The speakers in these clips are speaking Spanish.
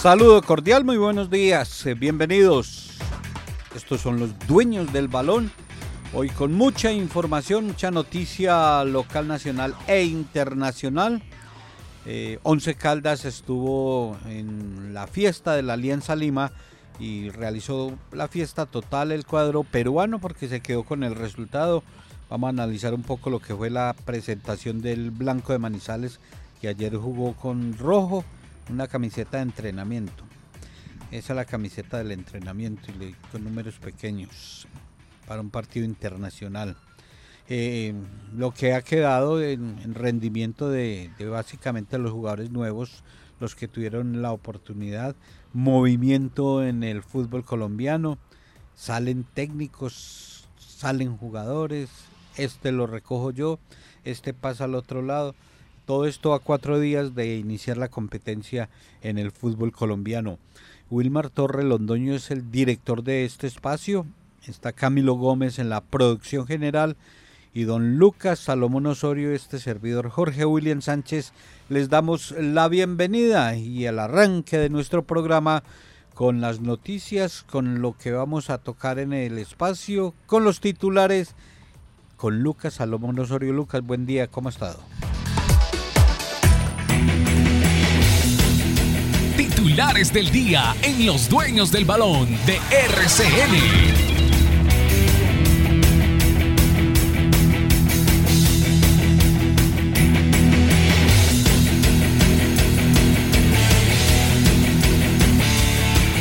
Saludo cordial, muy buenos días, eh, bienvenidos. Estos son los dueños del balón. Hoy con mucha información, mucha noticia local, nacional e internacional. Eh, Once Caldas estuvo en la fiesta de la Alianza Lima y realizó la fiesta total el cuadro peruano porque se quedó con el resultado. Vamos a analizar un poco lo que fue la presentación del Blanco de Manizales que ayer jugó con rojo una camiseta de entrenamiento. Esa es la camiseta del entrenamiento y con números pequeños para un partido internacional. Eh, lo que ha quedado en, rendimiento de, básicamente los jugadores nuevos, los que tuvieron la oportunidad, movimiento en el fútbol colombiano, salen técnicos, salen jugadores, este lo recojo yo, este pasa al otro lado. Todo esto a cuatro días de iniciar la competencia en el fútbol colombiano. Wilmar Torre Londoño es el director de este espacio. Está Camilo Gómez en la producción general y don Lucas Salomón Osorio, este servidor Jorge William Sánchez, les damos la bienvenida y el arranque de nuestro programa con las noticias, con lo que vamos a tocar en el espacio, con los titulares, con Lucas Salomón Osorio. Lucas, buen día, ¿cómo ha estado? Titulares del día en Los Dueños del Balón de RCN.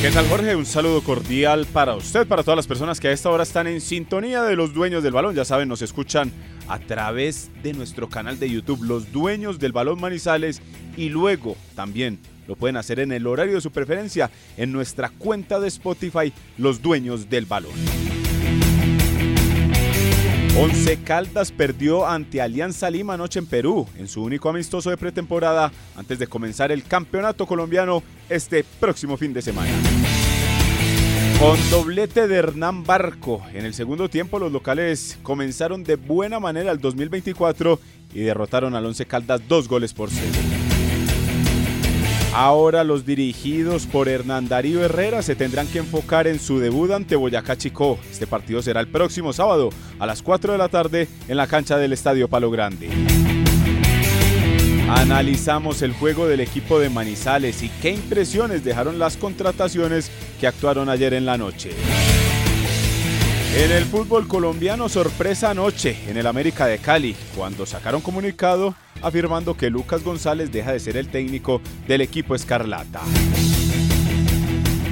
¿Qué tal Jorge? Un saludo cordial para usted, para todas las personas que a esta hora están en sintonía de los dueños del balón. Ya saben, nos escuchan a través de nuestro canal de YouTube, Los Dueños del Balón Manizales, y luego también lo pueden hacer en el horario de su preferencia en nuestra cuenta de Spotify, Los Dueños del Balón. Once Caldas perdió ante Alianza Lima anoche en Perú, en su único amistoso de pretemporada, antes de comenzar el campeonato colombiano este próximo fin de semana. Con doblete de Hernán Barco, en el segundo tiempo los locales comenzaron de buena manera el 2024 y derrotaron al Once Caldas dos goles por cero. Ahora los dirigidos por Hernán Darío Herrera se tendrán que enfocar en su debut ante Boyacá Chico. Este partido será el próximo sábado a las 4 de la tarde en la cancha del Estadio Palo Grande. Analizamos el juego del equipo de Manizales y qué impresiones dejaron las contrataciones que actuaron ayer en la noche. En el fútbol colombiano, sorpresa anoche en el América de Cali, cuando sacaron comunicado afirmando que Lucas González deja de ser el técnico del equipo Escarlata.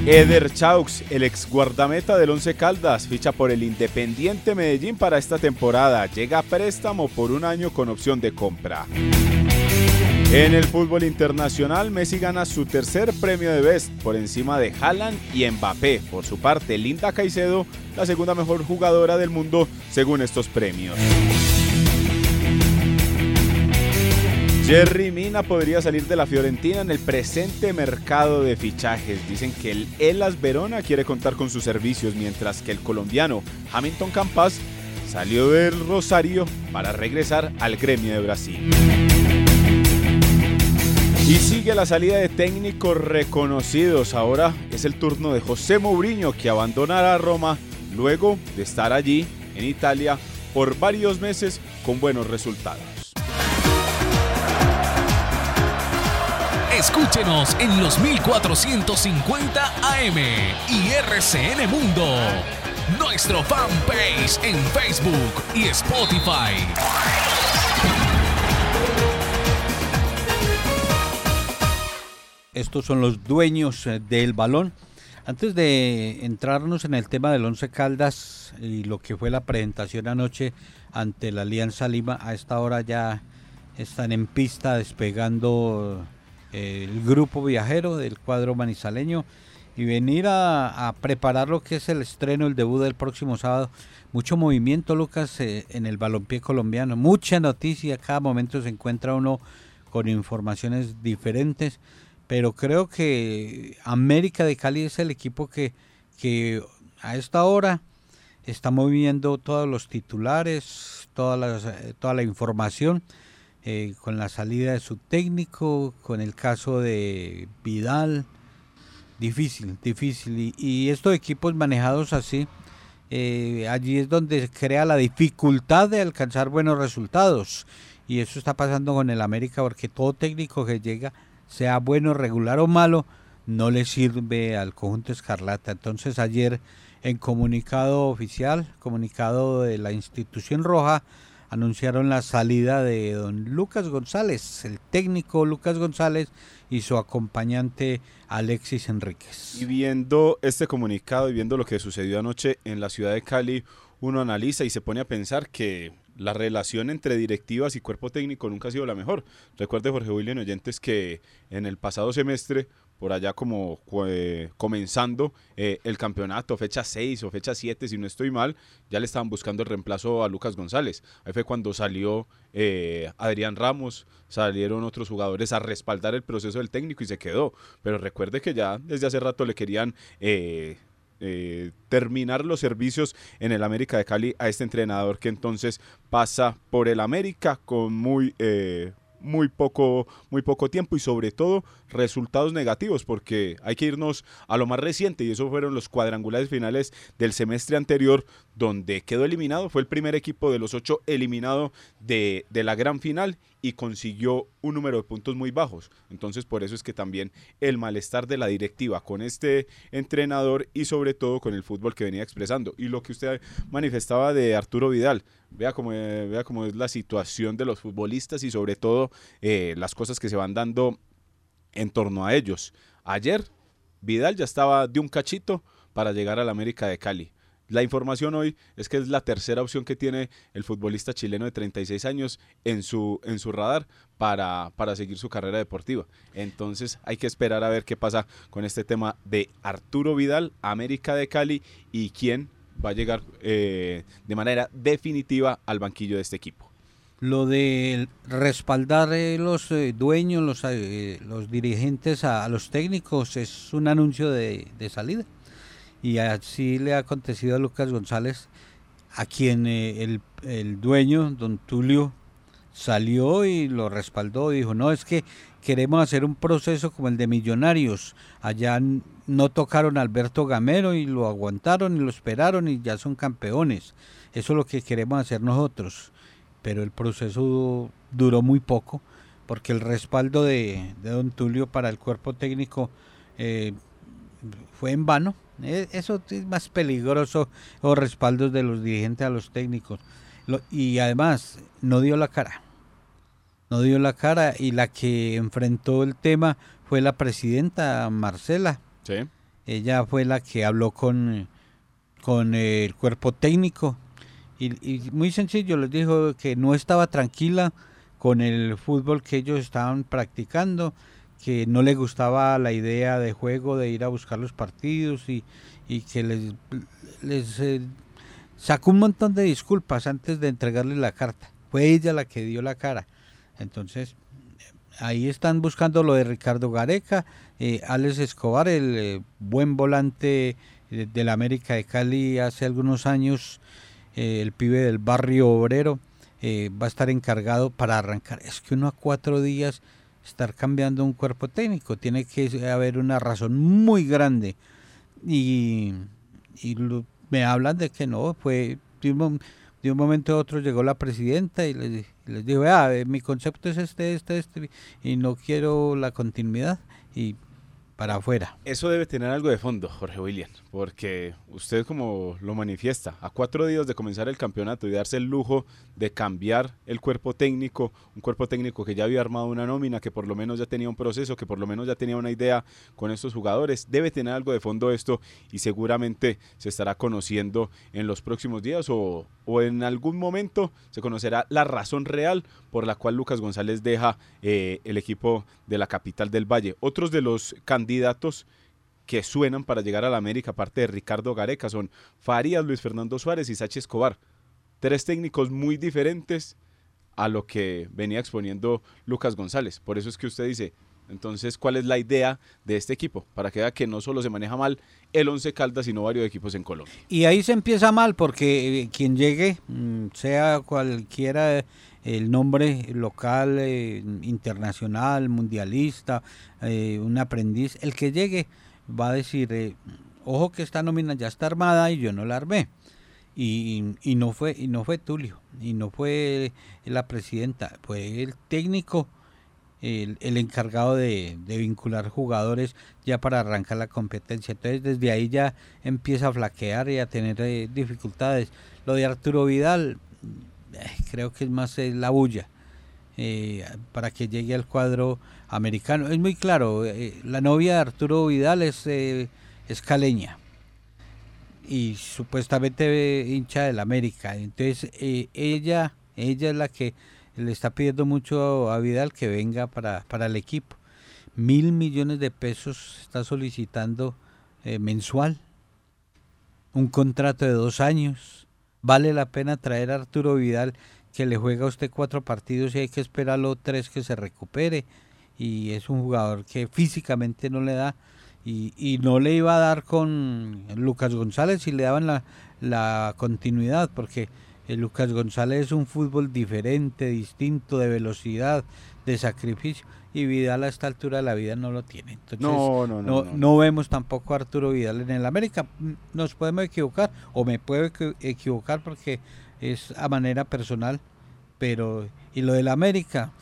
Eder Chaux, el ex guardameta del Once Caldas, ficha por el Independiente Medellín para esta temporada. Llega a préstamo por un año con opción de compra. En el fútbol internacional, Messi gana su tercer premio de Best por encima de Haaland y Mbappé. Por su parte, Linda Caicedo, la segunda mejor jugadora del mundo según estos premios. Jerry Mina podría salir de la Fiorentina en el presente mercado de fichajes. Dicen que el Elas Verona quiere contar con sus servicios, mientras que el colombiano Hamilton Campas salió del Rosario para regresar al gremio de Brasil. Y sigue la salida de técnicos reconocidos. Ahora es el turno de José Mourinho que abandonará Roma luego de estar allí en Italia por varios meses con buenos resultados. Escúchenos en los 1450 AM y RCN Mundo. nuestro fanpage en Facebook y Spotify. Estos son los dueños eh, del balón. Antes de entrarnos en el tema del Once Caldas y lo que fue la presentación anoche ante la Alianza Lima, a esta hora ya están en pista despegando eh, el grupo viajero del cuadro manizaleño y venir a, preparar lo que es el estreno, el debut del próximo sábado. Mucho movimiento, Lucas, eh, en el balompié colombiano. Mucha noticia, cada momento se encuentra uno con informaciones diferentes pero creo que América de Cali es el equipo que, que a esta hora está moviendo todos los titulares, toda la información, eh, con la salida de su técnico, con el caso de Vidal. Difícil, difícil. Y, estos equipos manejados así, eh, allí es donde crea la dificultad de alcanzar buenos resultados. Y eso está pasando con el América porque todo técnico que llega sea bueno, regular o malo, no le sirve al conjunto escarlata. Entonces ayer en comunicado oficial, comunicado de la institución roja, anunciaron la salida de don Lucas González, el técnico Lucas González y su acompañante Alexis Enríquez. Y viendo este comunicado y viendo lo que sucedió anoche en la ciudad de Cali, uno analiza y se pone a pensar que la relación entre directivas y cuerpo técnico nunca ha sido la mejor. Recuerde, Jorge William Oyentes, que en el pasado semestre, por allá como eh, comenzando eh, el campeonato, fecha 6 o fecha 7, si no estoy mal, ya le estaban buscando el reemplazo a Lucas González. Ahí fue cuando salió eh, Adrián Ramos, salieron otros jugadores a respaldar el proceso del técnico y se quedó. Pero recuerde que ya desde hace rato le querían eh, terminar los servicios en el América de Cali a este entrenador que entonces pasa por el América con muy eh, muy poco, muy poco tiempo y sobre todo resultados negativos porque hay que irnos a lo más reciente y eso fueron los cuadrangulares finales del semestre anterior donde quedó eliminado, fue el primer equipo de los ocho eliminado de, de la gran final y consiguió un número de puntos muy bajos. Entonces por eso es que también el malestar de la directiva con este entrenador y sobre todo con el fútbol que venía expresando. Y lo que usted manifestaba de Arturo Vidal, vea cómo, vea cómo es la situación de los futbolistas y sobre todo eh, las cosas que se van dando en torno a ellos. Ayer Vidal ya estaba de un cachito para llegar al América de Cali. La información hoy es que es la tercera opción que tiene el futbolista chileno de 36 años en su, en su radar para, para seguir su carrera deportiva. Entonces hay que esperar a ver qué pasa con este tema de Arturo Vidal, América de Cali y quién va a llegar eh, de manera definitiva al banquillo de este equipo. Lo de respaldar eh, los eh, dueños, los, los dirigentes a, los técnicos es un anuncio de, de salida y así le ha acontecido a Lucas González, a quien el, el, dueño, don Tulio, salió y lo respaldó, dijo, no, es que queremos hacer un proceso como el de Millonarios, allá no tocaron a Alberto Gamero y lo aguantaron y lo esperaron y ya son campeones, eso es lo que queremos hacer nosotros, pero el proceso duró muy poco, porque el respaldo de, don Tulio para el cuerpo técnico eh, fue en vano, e, eso es más peligroso, los respaldos de los dirigentes a los técnicos. y además, no dio la cara. No dio la cara y la que enfrentó el tema fue la presidenta Marcela. Ella fue la que habló con, con el cuerpo técnico y, y muy sencillo, les dijo que no estaba tranquila con el fútbol que ellos estaban practicando que no le gustaba la idea de juego de ir a buscar los partidos y, que les, les eh, sacó un montón de disculpas antes de entregarle la carta. Fue ella la que dio la cara. Entonces, ahí están buscando lo de Ricardo Gareca, eh, Alex Escobar, el eh, buen volante de la América de Cali hace algunos años, el pibe del barrio obrero, va a estar encargado para arrancar. Es que uno a cuatro días estar cambiando un cuerpo técnico. Tiene que haber una razón muy grande. Y, me hablan de que no, fue de un, momento a otro llegó la presidenta y les, les dijo, ah, mi concepto es este, este, este, y no quiero la continuidad. Y para afuera. Eso debe tener algo de fondo, Jorge William, porque usted como lo manifiesta, a cuatro días de comenzar el campeonato y darse el lujo de cambiar el cuerpo técnico, un cuerpo técnico que ya había armado una nómina, que por lo menos ya tenía un proceso, que por lo menos ya tenía una idea con estos jugadores, debe tener algo de fondo esto y seguramente se estará conociendo en los próximos días o, o en algún momento se conocerá la razón real por la cual Lucas González deja eh, el equipo de la capital del Valle. Otros de los candidatos candidatos que suenan para llegar a la América, aparte de Ricardo Gareca, son Farías, Luis Fernando Suárez y Sachi Escobar. Tres técnicos muy diferentes a lo que venía exponiendo Lucas González. Por eso es que usted dice, entonces, ¿cuál es la idea de este equipo? Para que vea que no solo se maneja mal el Once Caldas, sino varios equipos en Colombia. Y ahí se empieza mal porque eh, quien llegue, mm, sea cualquiera el nombre local, eh, internacional, mundialista, eh, un aprendiz, el que llegue va a decir, eh, ojo que esta nómina ya está armada y yo no la armé. Y, y, no fue y no fue Tulio y no fue la presidenta fue el técnico el, el encargado de, de, vincular jugadores ya para arrancar la competencia. Entonces desde ahí ya empieza a flaquear y a tener dificultades. Lo de Arturo Vidal creo que es más la bulla eh, para que llegue al cuadro americano. Es muy claro, eh, la novia de Arturo Vidal es, eh, es caleña y supuestamente hincha del América. Entonces ella, ella es la que le está pidiendo mucho a Vidal que venga para, para el equipo. Mil millones de pesos está solicitando mensual. Un contrato de dos años vale la pena traer a Arturo Vidal que le juega a usted cuatro partidos y hay que esperarlo tres que se recupere. Y es un jugador que físicamente no le da y, y no le iba a dar con Lucas González si le daban la, la continuidad porque el Lucas González es un fútbol diferente, distinto, de velocidad, de sacrificio y Vidal a esta altura de la vida no lo tiene. Entonces, no, no, no, no, no vemos tampoco a Arturo Vidal en el América. Nos podemos equivocar o me puedo equivocar porque es a manera personal, pero y lo del América,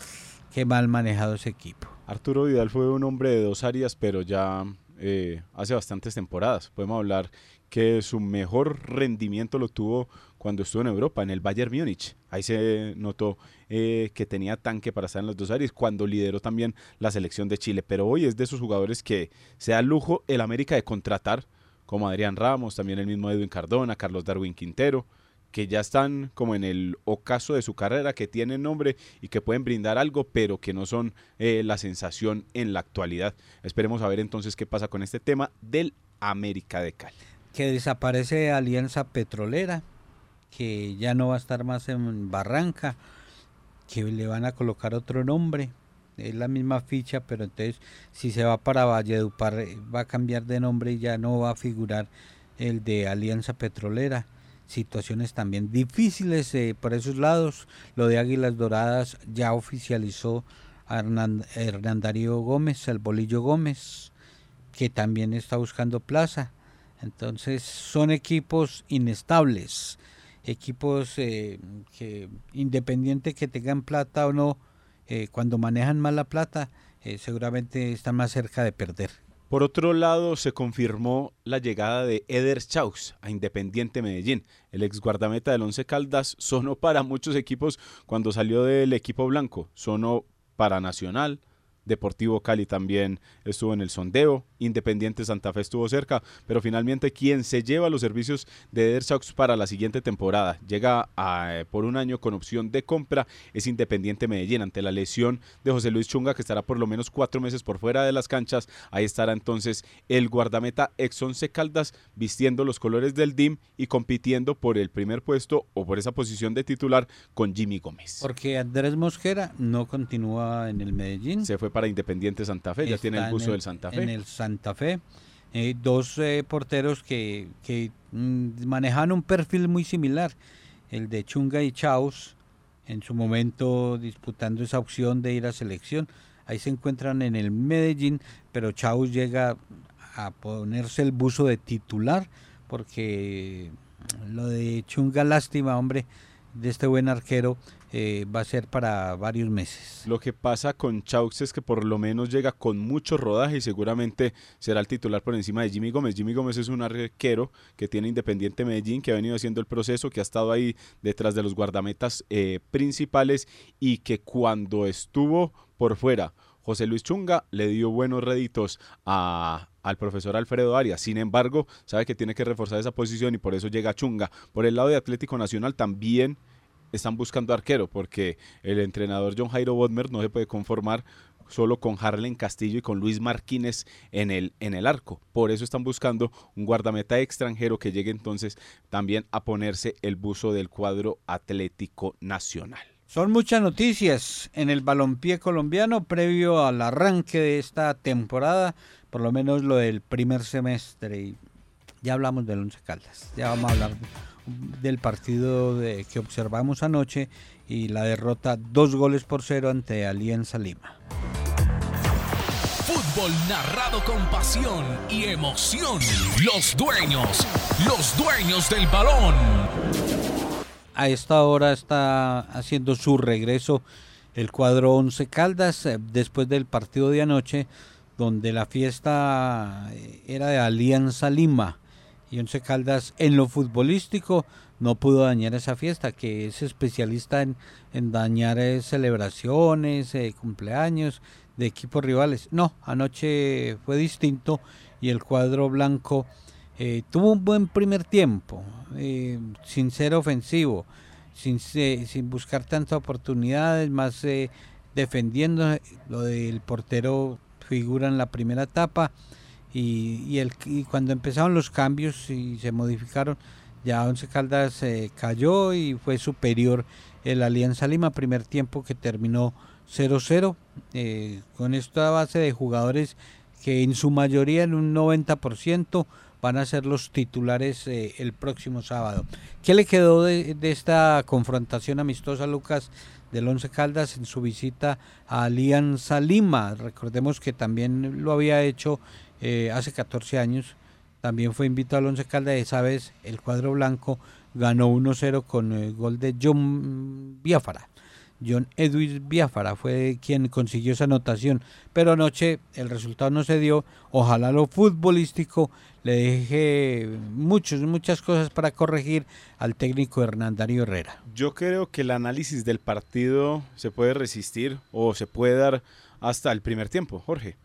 qué mal manejado ese equipo. Arturo Vidal fue un hombre de dos áreas, pero ya eh, hace bastantes temporadas. Podemos hablar que su mejor rendimiento lo tuvo cuando estuvo en Europa, en el Bayern Múnich. Ahí se notó eh, que tenía tanque para estar en las dos áreas, cuando lideró también la selección de Chile. Pero hoy es de esos jugadores que se da lujo el América de contratar, como Adrián Ramos, también el mismo Edwin Cardona, Carlos Darwin Quintero, que ya están como en el ocaso de su carrera, que tienen nombre y que pueden brindar algo, pero que no son eh, la sensación en la actualidad. Esperemos a ver entonces qué pasa con este tema del América de Cali que desaparece Alianza Petrolera, que ya no va a estar más en Barranca, que le van a colocar otro nombre. Es la misma ficha, pero entonces si se va para Valledupar eh, va a cambiar de nombre y ya no va a figurar el de Alianza Petrolera. Situaciones también difíciles eh, por esos lados. Lo de Águilas Doradas ya oficializó a Hernandario Gómez, el Bolillo Gómez, que también está buscando plaza. Entonces son equipos inestables, equipos eh, que independiente que tengan plata o no, eh, cuando manejan mal la plata, eh, seguramente están más cerca de perder. Por otro lado, se confirmó la llegada de Eder Chaus a Independiente Medellín. El ex guardameta del Once Caldas sonó para muchos equipos cuando salió del equipo blanco. Sonó para Nacional, Deportivo Cali también estuvo en el sondeo, Independiente Santa Fe estuvo cerca, pero finalmente quien se lleva los servicios de Eder Sox para la siguiente temporada, llega a, por un año con opción de compra, es Independiente Medellín ante la lesión de José Luis Chunga que estará por lo menos cuatro meses por fuera de las canchas, ahí estará entonces el guardameta ex Once Caldas vistiendo los colores del DIM y compitiendo por el primer puesto o por esa posición de titular con Jimmy Gómez. Porque Andrés Mosquera no continúa en el Medellín. Se fue para Independiente Santa Fe, ya tiene el buzo del Santa Fe. En el Santa Fe. Eh, dos eh, porteros que, que mm, manejan un perfil muy similar, el de Chunga y Chaus, en su momento disputando esa opción de ir a selección. Ahí se encuentran en el Medellín, pero Chaus llega a ponerse el buzo de titular, porque lo de Chunga, lástima, hombre, de este buen arquero eh, va a ser para varios meses. Lo que pasa con Chaux es que por lo menos llega con mucho rodaje y seguramente será el titular por encima de Jimmy Gómez. Jimmy Gómez es un arquero que tiene Independiente Medellín, que ha venido haciendo el proceso, que ha estado ahí detrás de los guardametas eh, principales y que cuando estuvo por fuera José Luis Chunga le dio buenos réditos a, al profesor Alfredo Arias. Sin embargo, sabe que tiene que reforzar esa posición y por eso llega Chunga. Por el lado de Atlético Nacional también están buscando arquero porque el entrenador John Jairo Bodmer no se puede conformar solo con Harlen Castillo y con Luis Martínez en el, en el arco. Por eso están buscando un guardameta extranjero que llegue entonces también a ponerse el buzo del cuadro Atlético Nacional. Son muchas noticias en el balompié colombiano previo al arranque de esta temporada, por lo menos lo del primer semestre. ya hablamos del Once Caldas, ya vamos a hablar del partido de, que observamos anoche y la derrota dos goles por cero ante Alianza Lima. Fútbol narrado con pasión y emoción. Los dueños, los dueños del balón. A esta hora está haciendo su regreso el cuadro Once Caldas eh, después del partido de anoche donde la fiesta eh, era de Alianza Lima y Once Caldas en lo futbolístico no pudo dañar esa fiesta, que es especialista en, dañar eh, celebraciones, eh, cumpleaños de equipos rivales. No, anoche fue distinto y el cuadro blanco eh, tuvo un buen primer tiempo, sin ser ofensivo, sin, sin buscar tantas oportunidades, más defendiendo. Lo del portero figura en la primera etapa y, el, cuando empezaron los cambios y se modificaron, ya Once Caldas eh, cayó y fue superior el Alianza Lima, primer tiempo que terminó 0-0, eh, con esta base de jugadores que en su mayoría, en un 90%, van a ser los titulares eh, el próximo sábado. ¿Qué le quedó de, de, esta confrontación amistosa, Lucas, del Once Caldas en su visita a Alianza Lima? Recordemos que también lo había hecho eh, hace 14 años. También fue invitado al Once Caldas. Esa vez el cuadro blanco ganó 1-0 con el gol de John Biafara. John Edwin Biafara fue quien consiguió esa anotación. Pero anoche el resultado no se dio. Ojalá lo futbolístico le deje muchos, muchas cosas para corregir al técnico Hernandario Herrera. Yo creo que el análisis del partido se puede resistir o se puede dar hasta el primer tiempo, Jorge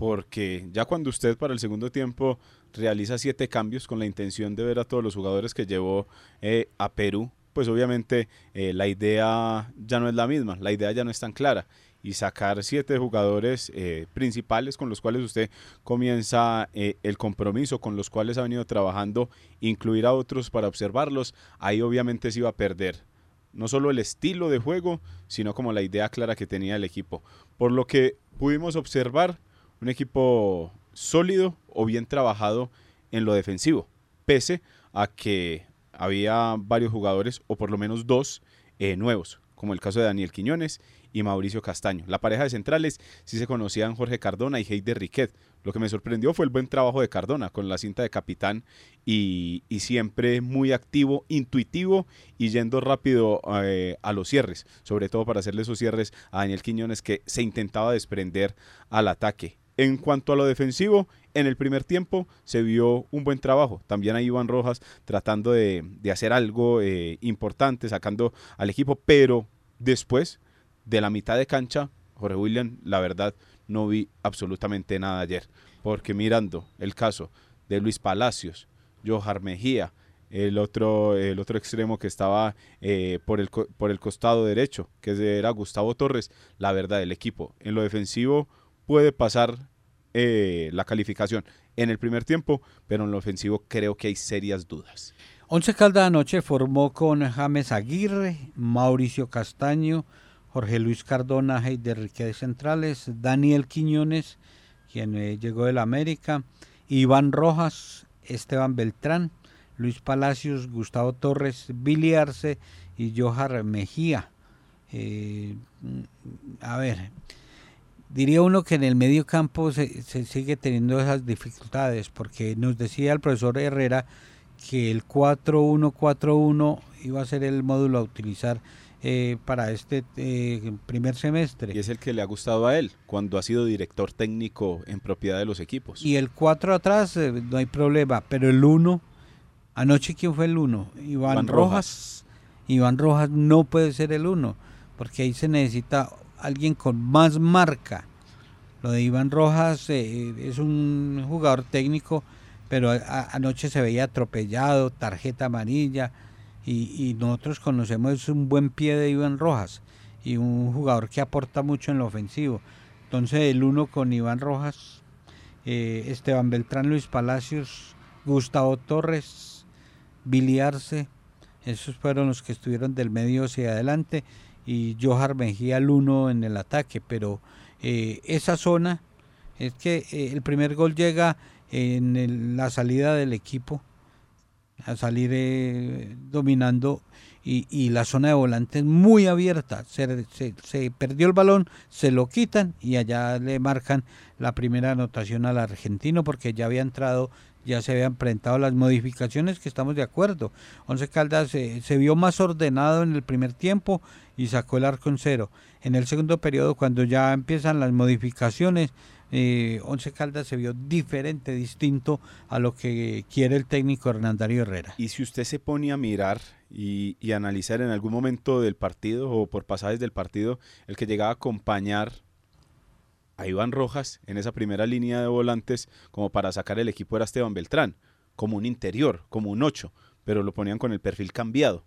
porque ya cuando usted para el segundo tiempo realiza siete cambios con la intención de ver a todos los jugadores que llevó eh, a Perú, pues obviamente eh, la idea ya no es la misma, la idea ya no es tan clara. Y sacar siete jugadores eh, principales con los cuales usted comienza el compromiso, con los cuales ha venido trabajando, incluir a otros para observarlos, ahí obviamente se iba a perder no solo el estilo de juego, sino como la idea clara que tenía el equipo. Por lo que pudimos observar, un equipo sólido o bien trabajado en lo defensivo, pese a que había varios jugadores, o por lo menos dos, eh, nuevos, como el caso de Daniel Quiñones y Mauricio Castaño. La pareja de centrales sí se conocían Jorge Cardona y Heider Riquet. Lo que me sorprendió fue el buen trabajo de Cardona con la cinta de capitán y, siempre muy activo, intuitivo y yendo rápido eh, a los cierres, sobre todo para hacerle esos cierres a Daniel Quiñones que se intentaba desprender al ataque. En cuanto a lo defensivo, en el primer tiempo se vio un buen trabajo. También ahí Iván Rojas tratando de, hacer algo eh, importante, sacando al equipo, pero después de la mitad de cancha, Jorge William, la verdad, no vi absolutamente nada ayer. Porque mirando el caso de Luis Palacios, Johar Mejía, el otro, el otro extremo que estaba eh, por, el, por el costado derecho, que era Gustavo Torres, la verdad, el equipo en lo defensivo puede pasar eh, la calificación en el primer tiempo, pero en lo ofensivo creo que hay serias dudas. Once Caldas anoche formó con James Aguirre, Mauricio Castaño, Jorge Luis Cardona, de Riquet Centrales, Daniel Quiñones, quien eh, llegó de la América, Iván Rojas, Esteban Beltrán, Luis Palacios, Gustavo Torres, Billy y Johar Mejía. Eh, a ver, diría uno que en el medio campo se, sigue teniendo esas dificultades, porque nos decía el profesor Herrera que el 4-1-4-1 iba a ser el módulo a utilizar eh, para este eh, primer semestre. Y es el que le ha gustado a él cuando ha sido director técnico en propiedad de los equipos. Y el 4 atrás eh, no hay problema, pero el 1, anoche quién fue el 1? Iván, Rojas. Iván Rojas no puede ser el 1, porque ahí se necesita alguien con más marca. Lo de Iván Rojas es un jugador técnico, pero anoche se veía atropellado, tarjeta amarilla y, nosotros conocemos un buen pie de Iván Rojas y un jugador que aporta mucho en lo ofensivo. Entonces el uno con Iván Rojas, eh, Esteban Beltrán, Luis Palacios, Gustavo Torres, Biliarse, esos fueron los que estuvieron del medio hacia adelante y Johar Mejía el uno en el ataque, pero eh, esa zona es que eh, el primer gol llega en la salida del equipo a salir eh, dominando y, la zona de volante es muy abierta. Se, perdió el balón, se lo quitan y allá le marcan la primera anotación al argentino porque ya había entrado, ya se habían presentado las modificaciones que estamos de acuerdo. Once Caldas se vio más ordenado en el primer tiempo y sacó el arco en cero. En el segundo periodo, cuando ya empiezan las modificaciones, eh, Once Caldas se vio diferente, distinto a lo que quiere el técnico Hernandario Herrera. Y si usted se pone a mirar y, analizar en algún momento del partido o por pasajes del partido, el que llegaba a acompañar a Iván Rojas en esa primera línea de volantes como para sacar el equipo era Esteban Beltrán, como un interior, como un 8, pero lo ponían con el perfil cambiado.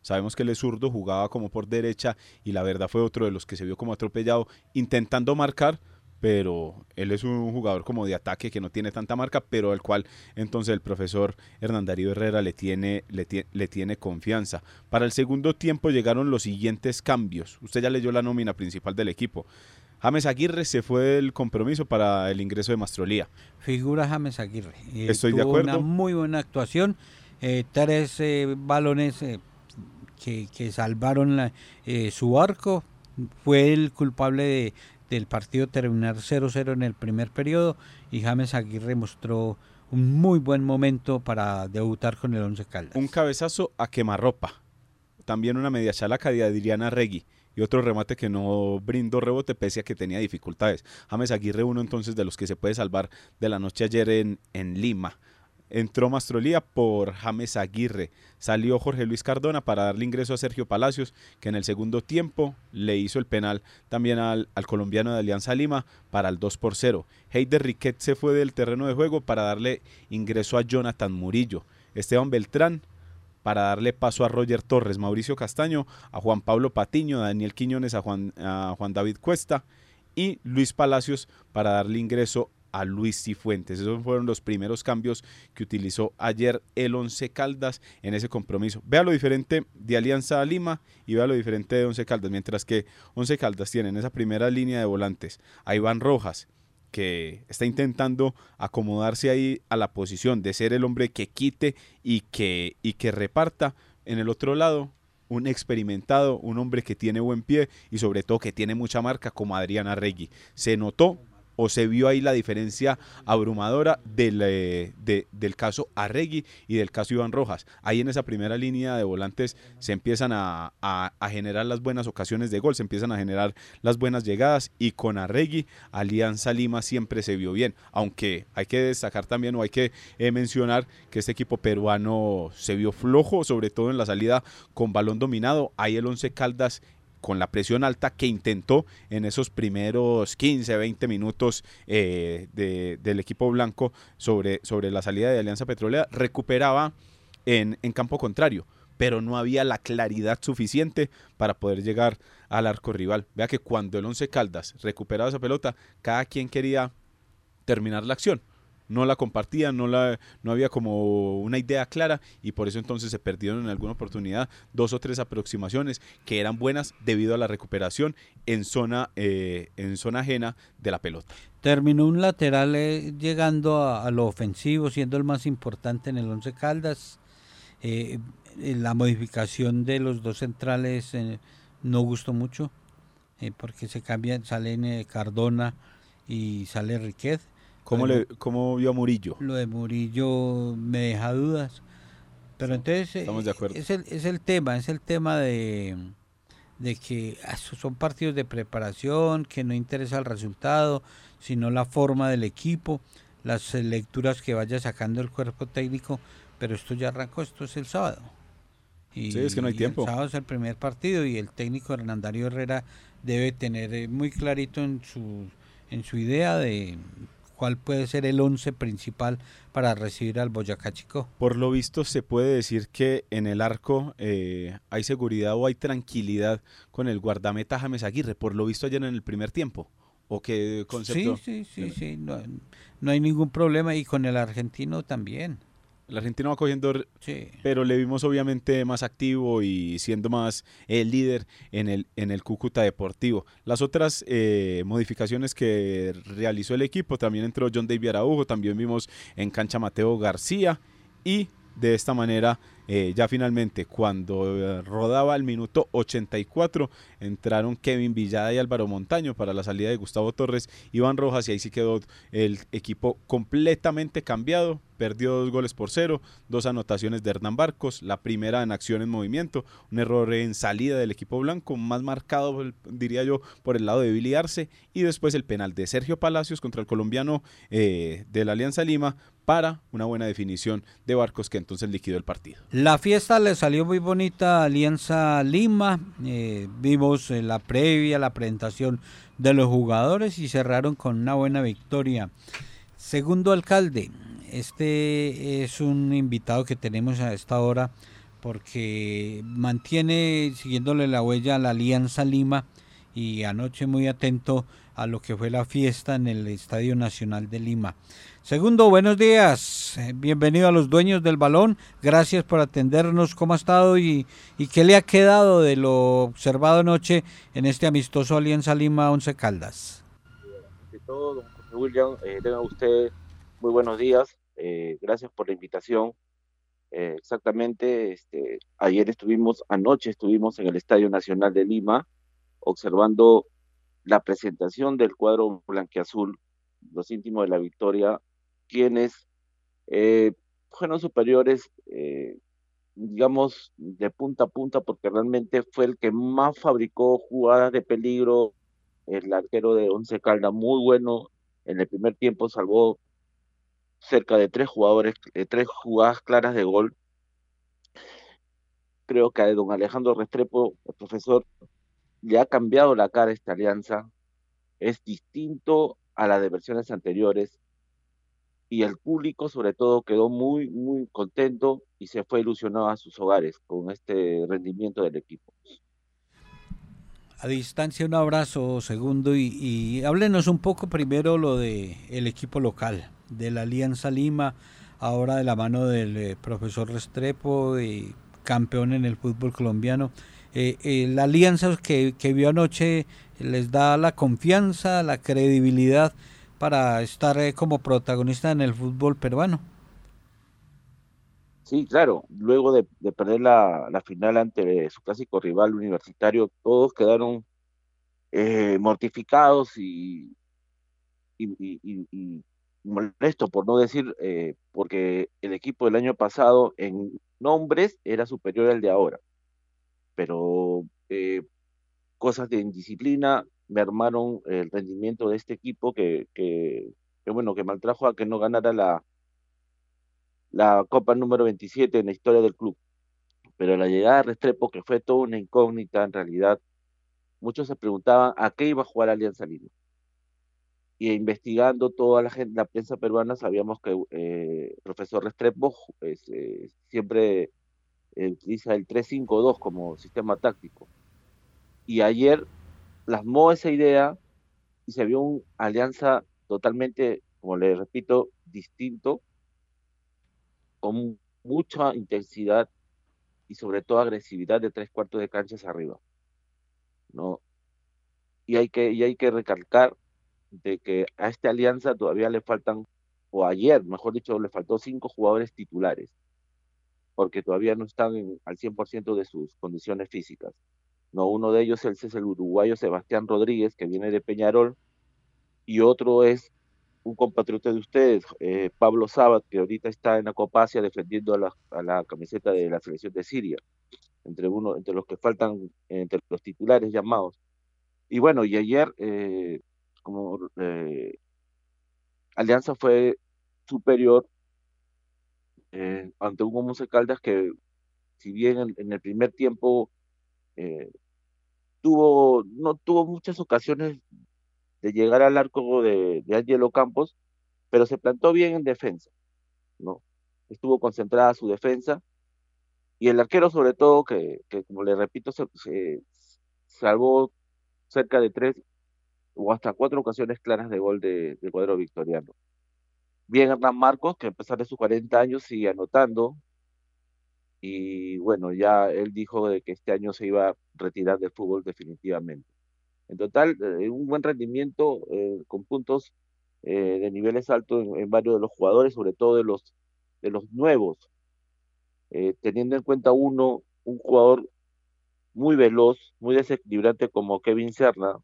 Sabemos que el zurdo, jugaba como por derecha y la verdad fue otro de los que se vio como atropellado, intentando marcar, pero él es un jugador como de ataque que no tiene tanta marca, pero al cual entonces el profesor Hernán Darío Herrera le tiene, le, le, tiene confianza. Para el segundo tiempo llegaron los siguientes cambios. Usted ya leyó la nómina principal del equipo. James Aguirre se fue del compromiso para el ingreso de Mastrolía. Figura James Aguirre. Eh, Estoy de acuerdo. Una muy buena actuación. Eh, tres eh, balones que, que, salvaron su arco. Fue el culpable de, del partido terminar 0-0 en el primer periodo y James Aguirre mostró un muy buen momento para debutar con el Once Caldas. Un cabezazo a quemarropa. También una media chalaca de Adriana Regui y otro remate que no brindó rebote pese a que tenía dificultades. James Aguirre, uno entonces de los que se puede salvar de la noche ayer en, en Lima. Entró Mastrolía por James Aguirre. Salió Jorge Luis Cardona para darle ingreso a Sergio Palacios, que en el segundo tiempo le hizo el penal también al, colombiano de Alianza Lima para el 2 por 0. Heider Riquet se fue del terreno de juego para darle ingreso a Jonathan Murillo. Esteban Beltrán para darle paso a Roger Torres, Mauricio Castaño, a Juan Pablo Patiño, a Daniel Quiñones, a Juan, Juan David Cuesta y Luis Palacios para darle ingreso a Luis Cifuentes. Esos fueron los primeros cambios que utilizó ayer el Once Caldas en ese compromiso. Vea lo diferente de Alianza Lima y vea lo diferente de Once Caldas. Mientras que Once Caldas tiene en esa primera línea de volantes a Iván Rojas, que está intentando acomodarse ahí a la posición de ser el hombre que quite y que, y que reparta. En el otro lado, un experimentado, un hombre que tiene buen pie y sobre todo que tiene mucha marca como Adriana Regui. Se notó o se vio ahí la diferencia abrumadora del, eh, del caso Arregui y del caso Iván Rojas. Ahí en esa primera línea de volantes se empiezan a, generar las buenas ocasiones de gol, se empiezan a generar las buenas llegadas y con Arregui, Alianza Lima siempre se vio bien, aunque hay que destacar también o hay que eh, mencionar que este equipo peruano se vio flojo, sobre todo en la salida con balón dominado. Ahí el Once Caldas con la presión alta que intentó en esos primeros 15, 20 minutos eh, del equipo blanco sobre, sobre la salida de Alianza Petrolera, recuperaba en, en campo contrario pero no había la claridad suficiente para poder llegar al arco rival. Vea que cuando el Once Caldas recuperaba esa pelota, cada quien quería terminar la acción no la compartían, no, la, no había como una idea clara y por eso entonces se perdieron en alguna oportunidad dos o tres aproximaciones que eran buenas debido a la recuperación en zona, eh, en zona ajena de la pelota. Terminó un lateral eh, llegando a, lo ofensivo, siendo el más importante en el Once Caldas. Eh, la modificación de los dos centrales no gustó mucho porque se cambian, salen Cardona y sale Riquet ¿Cómo, le, ¿Cómo vio a Murillo? Lo de Murillo me deja dudas. Pero entonces Estamos de acuerdo. Es, el, es el tema, es el tema de, de que ah, son partidos de preparación, que no interesa el resultado, sino la forma del equipo, las lecturas que vaya sacando el cuerpo técnico, pero esto ya arrancó, esto es el sábado. Y, sí, es que no hay tiempo. El sábado es el primer partido y el técnico Hernandario Herrera debe tener eh, muy clarito en su, en su idea de cuál puede ser el once principal para recibir al Boyacá Chico. Por lo visto se puede decir que en el arco eh, hay seguridad o hay tranquilidad con el guardameta James Aguirre, por lo visto ayer en el primer tiempo. ¿O qué concepto? Sí, sí, sí, sí, no, no hay ningún problema y con el argentino también. El argentino va cogiendo, pero le vimos obviamente más activo y siendo más el líder en el, en el Cúcuta Deportivo. Las otras eh, modificaciones que realizó el equipo, también entró John David Araujo, también vimos en cancha Mateo García y de esta manera eh, ya finalmente cuando eh, rodaba el minuto 84 entraron Kevin Villada y Álvaro Montaño para la salida de Gustavo Torres, Iván Rojas y ahí sí quedó el equipo completamente cambiado. Perdió dos goles por cero, dos anotaciones de Hernán Barcos, la primera en acción en movimiento, un error en salida del equipo blanco, más marcado, diría yo, por el lado de Billy y después el penal de Sergio Palacios contra el colombiano eh, de la Alianza Lima para una buena definición de Barcos que entonces liquidó el partido. La fiesta le salió muy bonita a Alianza Lima, eh, vimos eh, la previa, la presentación de los jugadores y cerraron con una buena victoria. Segundo alcalde, este es un invitado que tenemos a esta hora porque mantiene siguiéndole la huella a la Alianza Lima y anoche muy atento a lo que fue la fiesta en el Estadio Nacional de Lima. Segundo, buenos días. Bienvenido a los dueños del balón. Gracias por atendernos. ¿Cómo ha estado y, y qué le ha quedado de lo observado anoche en este amistoso Alianza Lima 11 Caldas? todo, don William, eh, tenga usted muy buenos días. Eh, gracias por la invitación. Eh, exactamente, este, ayer estuvimos, anoche estuvimos en el Estadio Nacional de Lima observando la presentación del cuadro blanqueazul, los íntimos de la victoria, quienes eh, fueron superiores, digamos, de punta a punta, porque realmente fue el que más fabricó jugadas de peligro, el arquero de Once Calda, muy bueno, en el primer tiempo salvó cerca de tres jugadores, de tres jugadas claras de gol. Creo que a don Alejandro Restrepo, el profesor, le ha cambiado la cara a esta alianza. Es distinto a las de versiones anteriores. Y el público, sobre todo, quedó muy, muy contento y se fue ilusionado a sus hogares con este rendimiento del equipo. A distancia, un abrazo, segundo, y, y háblenos un poco primero lo de el equipo local de la Alianza Lima, ahora de la mano del eh, profesor Restrepo, y campeón en el fútbol colombiano. Eh, eh, la alianza que, vio anoche les da la confianza, la credibilidad para estar como protagonista en el fútbol peruano. Sí, claro, luego de, perder la, final ante su clásico rival universitario, todos quedaron mortificados y, y, por no decir, eh, porque el equipo del año pasado en nombres era superior al de ahora. Pero eh, cosas de indisciplina mermaron el rendimiento de este equipo que, que, bueno, que maltrajo a que no ganara la, la Copa número 27 en la historia del club. Pero la llegada de Restrepo, que fue toda una incógnita en realidad, muchos se preguntaban a qué iba a jugar Alianza Lima y investigando toda la, gente, la prensa peruana sabíamos que eh, el profesor Restrepo eh, siempre utiliza el 3-5-2 como sistema táctico. Y ayer plasmó esa idea y se vio una alianza totalmente, como le repito, distinto, con mucha intensidad y sobre todo agresividad de tres cuartos de canchas arriba. ¿no? Y hay que, y hay que recalcar de que a esta alianza todavía le faltan, o ayer, mejor dicho, le faltó cinco jugadores titulares, porque todavía no están al 100% de sus condiciones físicas. No, uno de ellos es el uruguayo Sebastián Rodríguez, que viene de Peñarol, y otro es un compatriota de ustedes, eh, Pablo Sabat, que ahorita está en la defendiendo a la, a la, camiseta de la selección de Siria, entre, uno, entre los que faltan, entre los titulares llamados. Y bueno, y ayer, eh, como eh, Alianza fue superior eh, ante un Monse Caldas que, si bien en, el primer tiempo tuvo, no tuvo muchas ocasiones de llegar al arco de, de Angelo Campos, pero se plantó bien en defensa, ¿no? Estuvo concentrada su defensa y el arquero sobre todo, que, que como le repito, salvó cerca de tres o hasta cuatro ocasiones claras de gol de, cuadro victoriano. Bien Hernán Marcos, que a pesar de sus 40 años sigue anotando, y bueno, ya él dijo de que este año se iba a retirar del fútbol definitivamente. En total, eh, un buen rendimiento eh, con puntos eh, de niveles altos en, varios de los jugadores, sobre todo de los, de los nuevos, teniendo en cuenta uno, un jugador muy veloz, muy desequilibrante como Kevin Serna,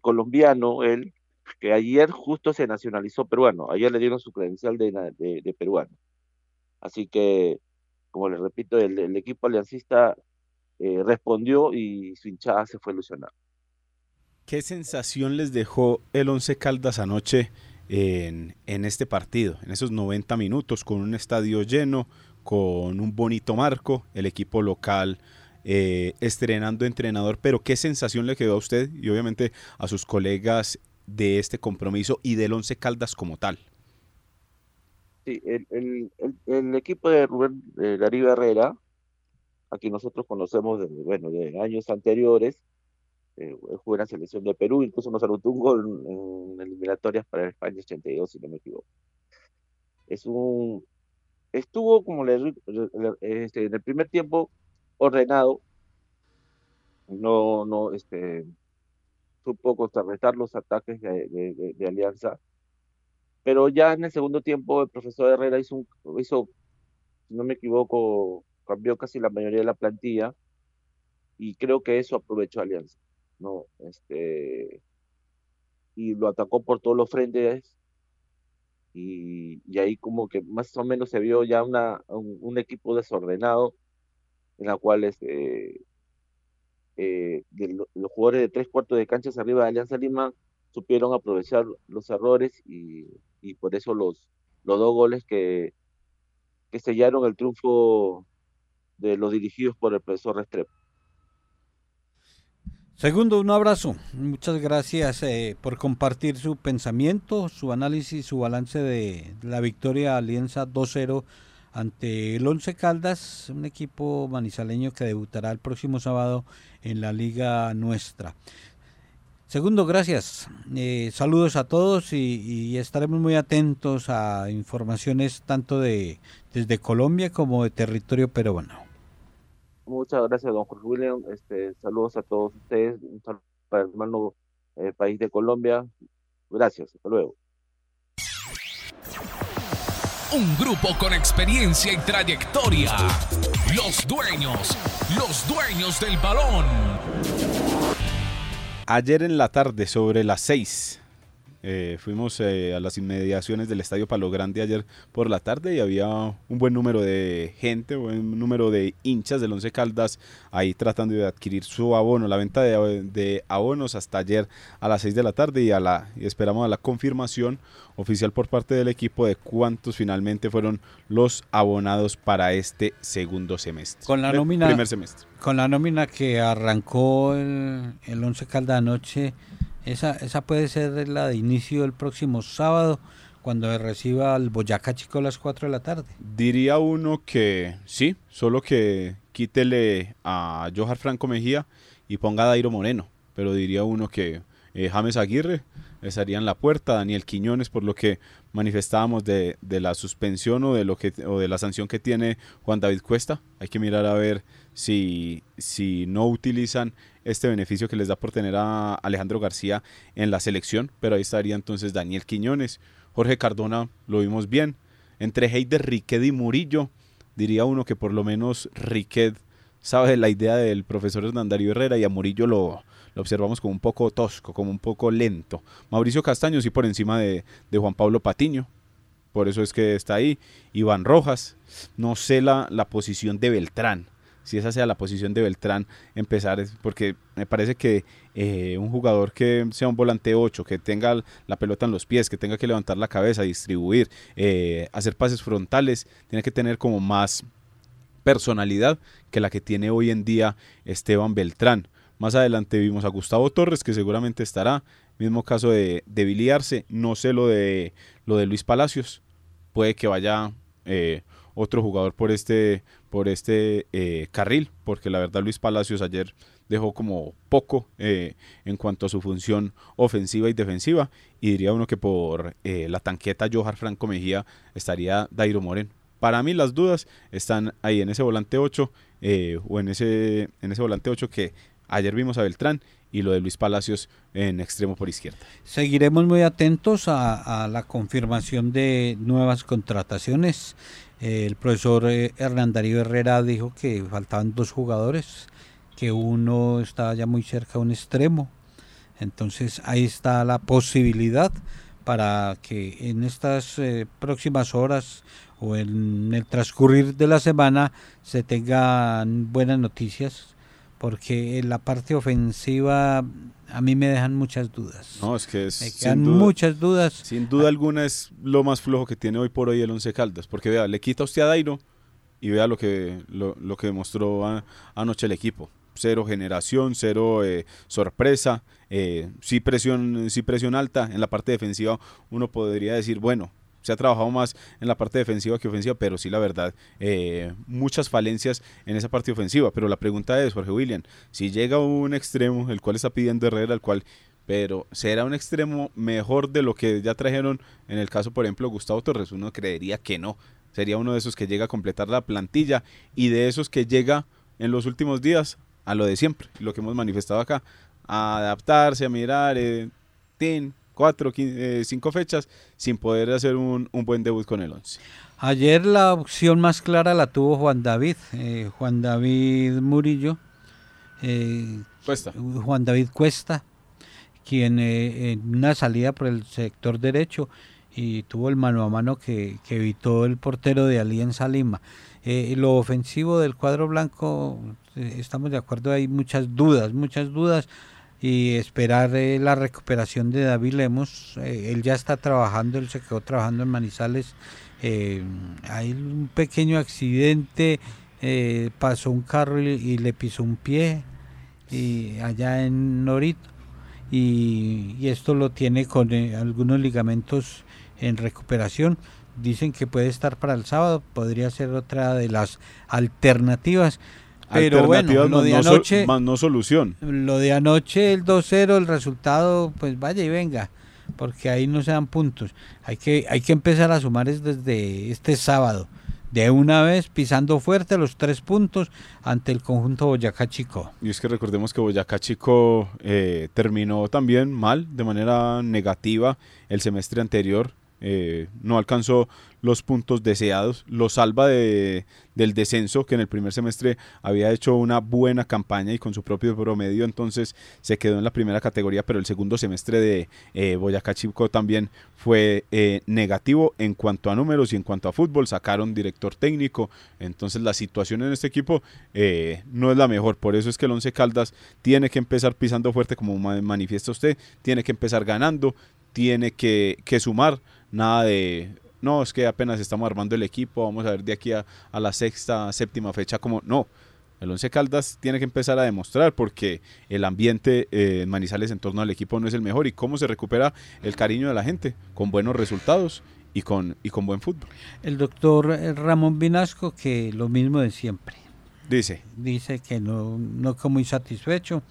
colombiano, él, que ayer justo se nacionalizó peruano, ayer le dieron su credencial de, de, peruano. Así que, como les repito, el, equipo aliancista respondió y su hinchada se fue ilusionada. ¿Qué sensación les dejó el Once Caldas anoche en, este partido, en esos 90 minutos, con un estadio lleno, con un bonito marco, el equipo local eh, estrenando entrenador, pero qué sensación le quedó a usted y obviamente a sus colegas de este compromiso y del Once Caldas como tal? Sí, el, equipo de Rubén eh, Darío Herrera, a quien nosotros conocemos de, bueno, de años anteriores, eh, jugó en la selección de Perú, incluso nos anotó un gol en, eliminatorias para España 82, si no me equivoco. Es un, estuvo como le, este, en el primer tiempo ordenado, no, no, este, supo contrarrestar los ataques de, Alianza, pero ya en el segundo tiempo el profesor Herrera hizo, un, hizo, si no me equivoco, cambió casi la mayoría de la plantilla y creo que eso aprovechó Alianza. ¿no? Este, y lo atacó por todos los frentes y, y ahí como que más o menos se vio ya una, un, equipo desordenado en la cual este, eh, los jugadores de tres cuartos de canchas arriba de Alianza Lima supieron aprovechar los errores y, por eso los, los dos goles que, que sellaron el triunfo de los dirigidos por el profesor Restrepo. Segundo, un abrazo. Muchas gracias eh, por compartir su pensamiento, su análisis, su balance de la victoria Alianza 2-0 ante el Once Caldas, un equipo manizaleño que debutará el próximo sábado en la liga nuestra. Segundo, gracias. Eh, saludos a todos y, estaremos muy atentos a informaciones tanto de desde Colombia como de territorio peruano. Muchas gracias, don Jorge William. Este, saludos a todos ustedes. Un saludo para el hermano eh, país de Colombia. Gracias. Hasta luego. Un grupo con experiencia y trayectoria. Los dueños, los dueños del balón. Ayer en la tarde, sobre las seis, eh, fuimos eh, a las inmediaciones del Estadio Palo Grande ayer por la tarde y había un buen número de gente, buen número de hinchas del Once Caldas ahí tratando de adquirir su abono. La venta de, abonos hasta ayer a las 6 de la tarde y, a la, y esperamos a la confirmación oficial por parte del equipo de cuántos finalmente fueron los abonados para este segundo semestre. Con la nómina, primer semestre. Con la nómina que arrancó el, el Once Caldas anoche esa, esa puede ser la de inicio del próximo sábado, cuando reciba al Boyacá Chico a las 4 de la tarde. Diría uno que sí, solo que quítele a Johar Franco Mejía y ponga a Dairo Moreno. Pero diría uno que eh, James Aguirre estaría en la puerta, Daniel Quiñones, por lo que manifestábamos de, de, la suspensión o de, lo que, o de la sanción que tiene Juan David Cuesta. Hay que mirar a ver si, si no utilizan este beneficio que les da por tener a Alejandro García en la selección, pero ahí estaría entonces Daniel Quiñones, Jorge Cardona, lo vimos bien, entre Heider, Riquet y Murillo, diría uno que por lo menos Riquet sabe la idea del profesor Hernandario Herrera y a Murillo lo, lo observamos como un poco tosco, como un poco lento. Mauricio Castaño sí por encima de, de Juan Pablo Patiño, por eso es que está ahí. Iván Rojas, no sé la, la posición de Beltrán, si esa sea la posición de Beltrán, empezar, porque me parece que eh, un jugador que sea un volante 8, que tenga la pelota en los pies, que tenga que levantar la cabeza, distribuir, eh, hacer pases frontales, tiene que tener como más personalidad que la que tiene hoy en día Esteban Beltrán. Más adelante vimos a Gustavo Torres, que seguramente estará. Mismo caso de, de No sé lo de, lo de Luis Palacios. Puede que vaya eh, otro jugador por este, por este eh, carril, porque la verdad Luis Palacios ayer dejó como poco eh, en cuanto a su función ofensiva y defensiva. Y diría uno que por la tanqueta Johar Franco Mejía estaría Dairo Moreno. Para mí las dudas están ahí en ese volante 8 o en ese, en ese volante 8 que ayer vimos a Beltrán y lo de Luis Palacios en extremo por izquierda. Seguiremos muy atentos a, la confirmación de nuevas contrataciones. El profesor eh, Hernán Darío Herrera dijo que faltaban dos jugadores, que uno estaba ya muy cerca de un extremo. Entonces ahí está la posibilidad para que en estas eh, próximas horas o en el transcurrir de la semana se tengan buenas noticias porque en la parte ofensiva a mí me dejan muchas dudas. No, es que es, me quedan muchas dudas. Sin duda alguna es lo más flojo que tiene hoy por hoy el Once Caldas, porque vea, le quita usted a Dairo y vea lo que lo, lo que demostró anoche el equipo. Cero generación, cero eh, sorpresa, eh, sí presión, sí presión alta. En la parte defensiva uno podría decir, bueno, se ha trabajado más en la parte defensiva que ofensiva, pero sí la verdad, eh, muchas falencias en esa parte ofensiva. Pero la pregunta es, Jorge William, si llega un extremo, el cual está pidiendo Herrera, el cual pero será un extremo mejor de lo que ya trajeron en el caso, por ejemplo, Gustavo Torres. Uno creería que no. Sería uno de esos que llega a completar la plantilla y de esos que llega en los últimos días a lo de siempre, lo que hemos manifestado acá, a adaptarse, a mirar, eh, cuatro, eh, cinco fechas sin poder hacer un, buen debut con el 11. Ayer la opción más clara la tuvo Juan David, eh, Juan David Murillo, eh, Cuesta. Juan David Cuesta, quien en una salida por el sector derecho y tuvo el mano a mano que, evitó el portero de Alianza Lima. lo ofensivo del cuadro blanco, estamos de acuerdo, hay muchas dudas, muchas dudas y esperar eh, la recuperación de David Lemos. Eh, él ya está trabajando, él se quedó trabajando en Manizales. Eh, hay un pequeño accidente, pasó un carro y, le pisó un pie y allá en Norito. Y, y esto lo tiene con algunos ligamentos en recuperación. Dicen que puede estar para el sábado, podría ser otra de las alternativas pero bueno, lo de anoche. más no solución. Lo de anoche, el 2-0, el resultado, pues vaya y venga, porque ahí no se dan puntos. Hay que, hay que empezar a sumar desde este sábado. De una vez pisando fuerte los tres puntos ante el conjunto Boyacá Chico. Y es que recordemos que Boyacá Chico eh, terminó también mal, de manera negativa, el semestre anterior. Eh, no alcanzó los puntos deseados, lo salva de, del descenso que en el primer semestre había hecho una buena campaña y con su propio promedio entonces se quedó en la primera categoría pero el segundo semestre de eh, Boyacá Chico también fue eh, negativo en cuanto a números y en cuanto a fútbol sacaron director técnico entonces la situación en este equipo no es la mejor por eso es que el Once Caldas tiene que empezar pisando fuerte como manifiesta usted tiene que empezar ganando tiene que, que sumar nada de, no, es que apenas estamos armando el equipo, vamos a ver de aquí a, la sexta, séptima fecha como, no, el Once Caldas tiene que empezar a demostrar porque el ambiente eh, en Manizales en torno al equipo no es el mejor y cómo se recupera el cariño de la gente con buenos resultados y con, y con buen fútbol. El doctor eh, Ramón Vinasco que lo mismo de siempre. Dice. Dice que no, no quedó muy satisfecho.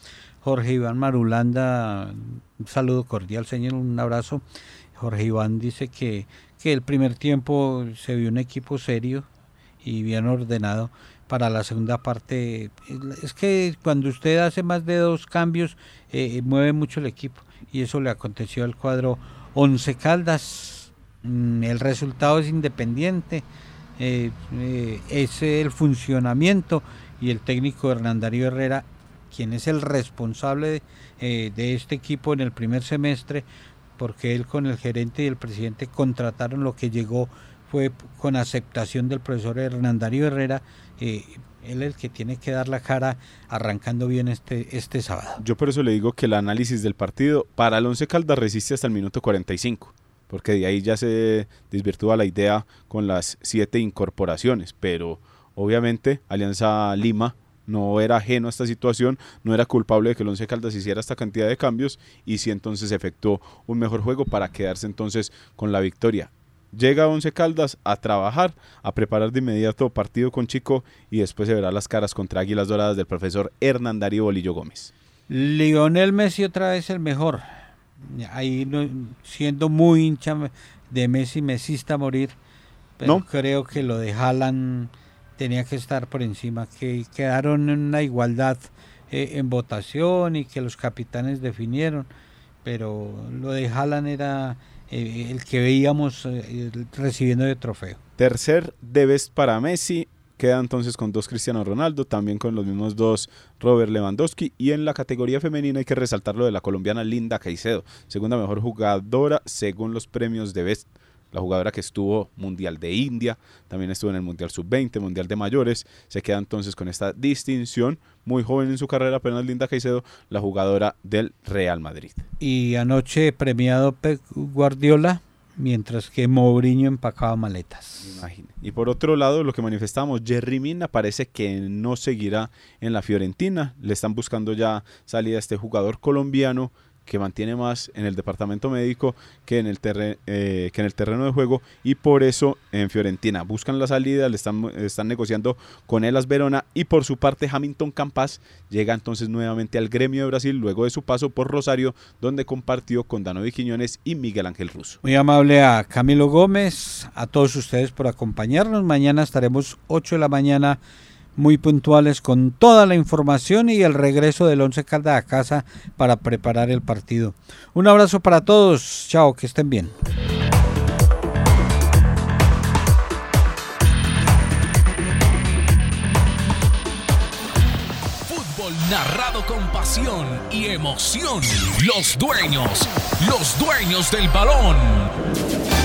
Jorge Iván Marulanda, un saludo cordial, señor, un abrazo. Jorge Iván dice que, que el primer tiempo se vio un equipo serio y bien ordenado. Para la segunda parte, es que cuando usted hace más de dos cambios, eh, mueve mucho el equipo. Y eso le aconteció al cuadro Once Caldas. Mm, el resultado es independiente. Eh, eh, es el funcionamiento y el técnico Hernandario Herrera quien es el responsable de, de este equipo en el primer semestre, porque él con el gerente y el presidente contrataron lo que llegó fue con aceptación del profesor Hernandario Herrera. Eh, él es el que tiene que dar la cara arrancando bien este, este sábado. Yo por eso le digo que el análisis del partido para el Once Caldas resiste hasta el minuto 45, porque de ahí ya se desvirtúa la idea con las siete incorporaciones, pero obviamente Alianza Lima no era ajeno a esta situación, no era culpable de que el Once Caldas hiciera esta cantidad de cambios y sí entonces efectuó un mejor juego para quedarse entonces con la victoria. Llega Once Caldas a trabajar, a preparar de inmediato partido con Chico y después se verá las caras contra Águilas Doradas del profesor Hernán Darío Bolillo Gómez. Lionel Messi otra vez el mejor. Ahí siendo muy hincha de Messi, mesista a morir. Pero no. creo que lo de Haaland tenía que estar por encima, que quedaron en una igualdad eh, en votación y que los capitanes definieron. Pero lo de Haaland era eh, el que veíamos eh, recibiendo de trofeo. Tercer de para Messi, queda entonces con dos Cristiano Ronaldo, también con los mismos dos Robert Lewandowski y en la categoría femenina hay que resaltar lo de la colombiana Linda Caicedo, segunda mejor jugadora según los premios de Best la jugadora que estuvo Mundial de India, también estuvo en el Mundial Sub-20, Mundial de Mayores, se queda entonces con esta distinción, muy joven en su carrera, apenas Linda Caicedo, la jugadora del Real Madrid. Y anoche premiado Pep Guardiola, mientras que Mourinho empacaba maletas. Imagine. Y por otro lado, lo que manifestamos, Jerry Mina parece que no seguirá en la Fiorentina, le están buscando ya salida a este jugador colombiano que mantiene más en el departamento médico que en el, eh, que en el terreno de juego y por eso en Fiorentina buscan la salida, le están, negociando con Elas Verona y por su parte Hamilton Campas llega entonces nuevamente al gremio de Brasil luego de su paso por Rosario donde compartió con Danovi Quiñones y Miguel Ángel Russo. Muy amable a Camilo Gómez, a todos ustedes por acompañarnos. Mañana estaremos 8 de la mañana muy puntuales con toda la información y el regreso del Once Caldas a casa para preparar el partido. Un abrazo para todos, chao, que estén bien. Fútbol narrado con pasión y emoción. Los dueños, los dueños del balón.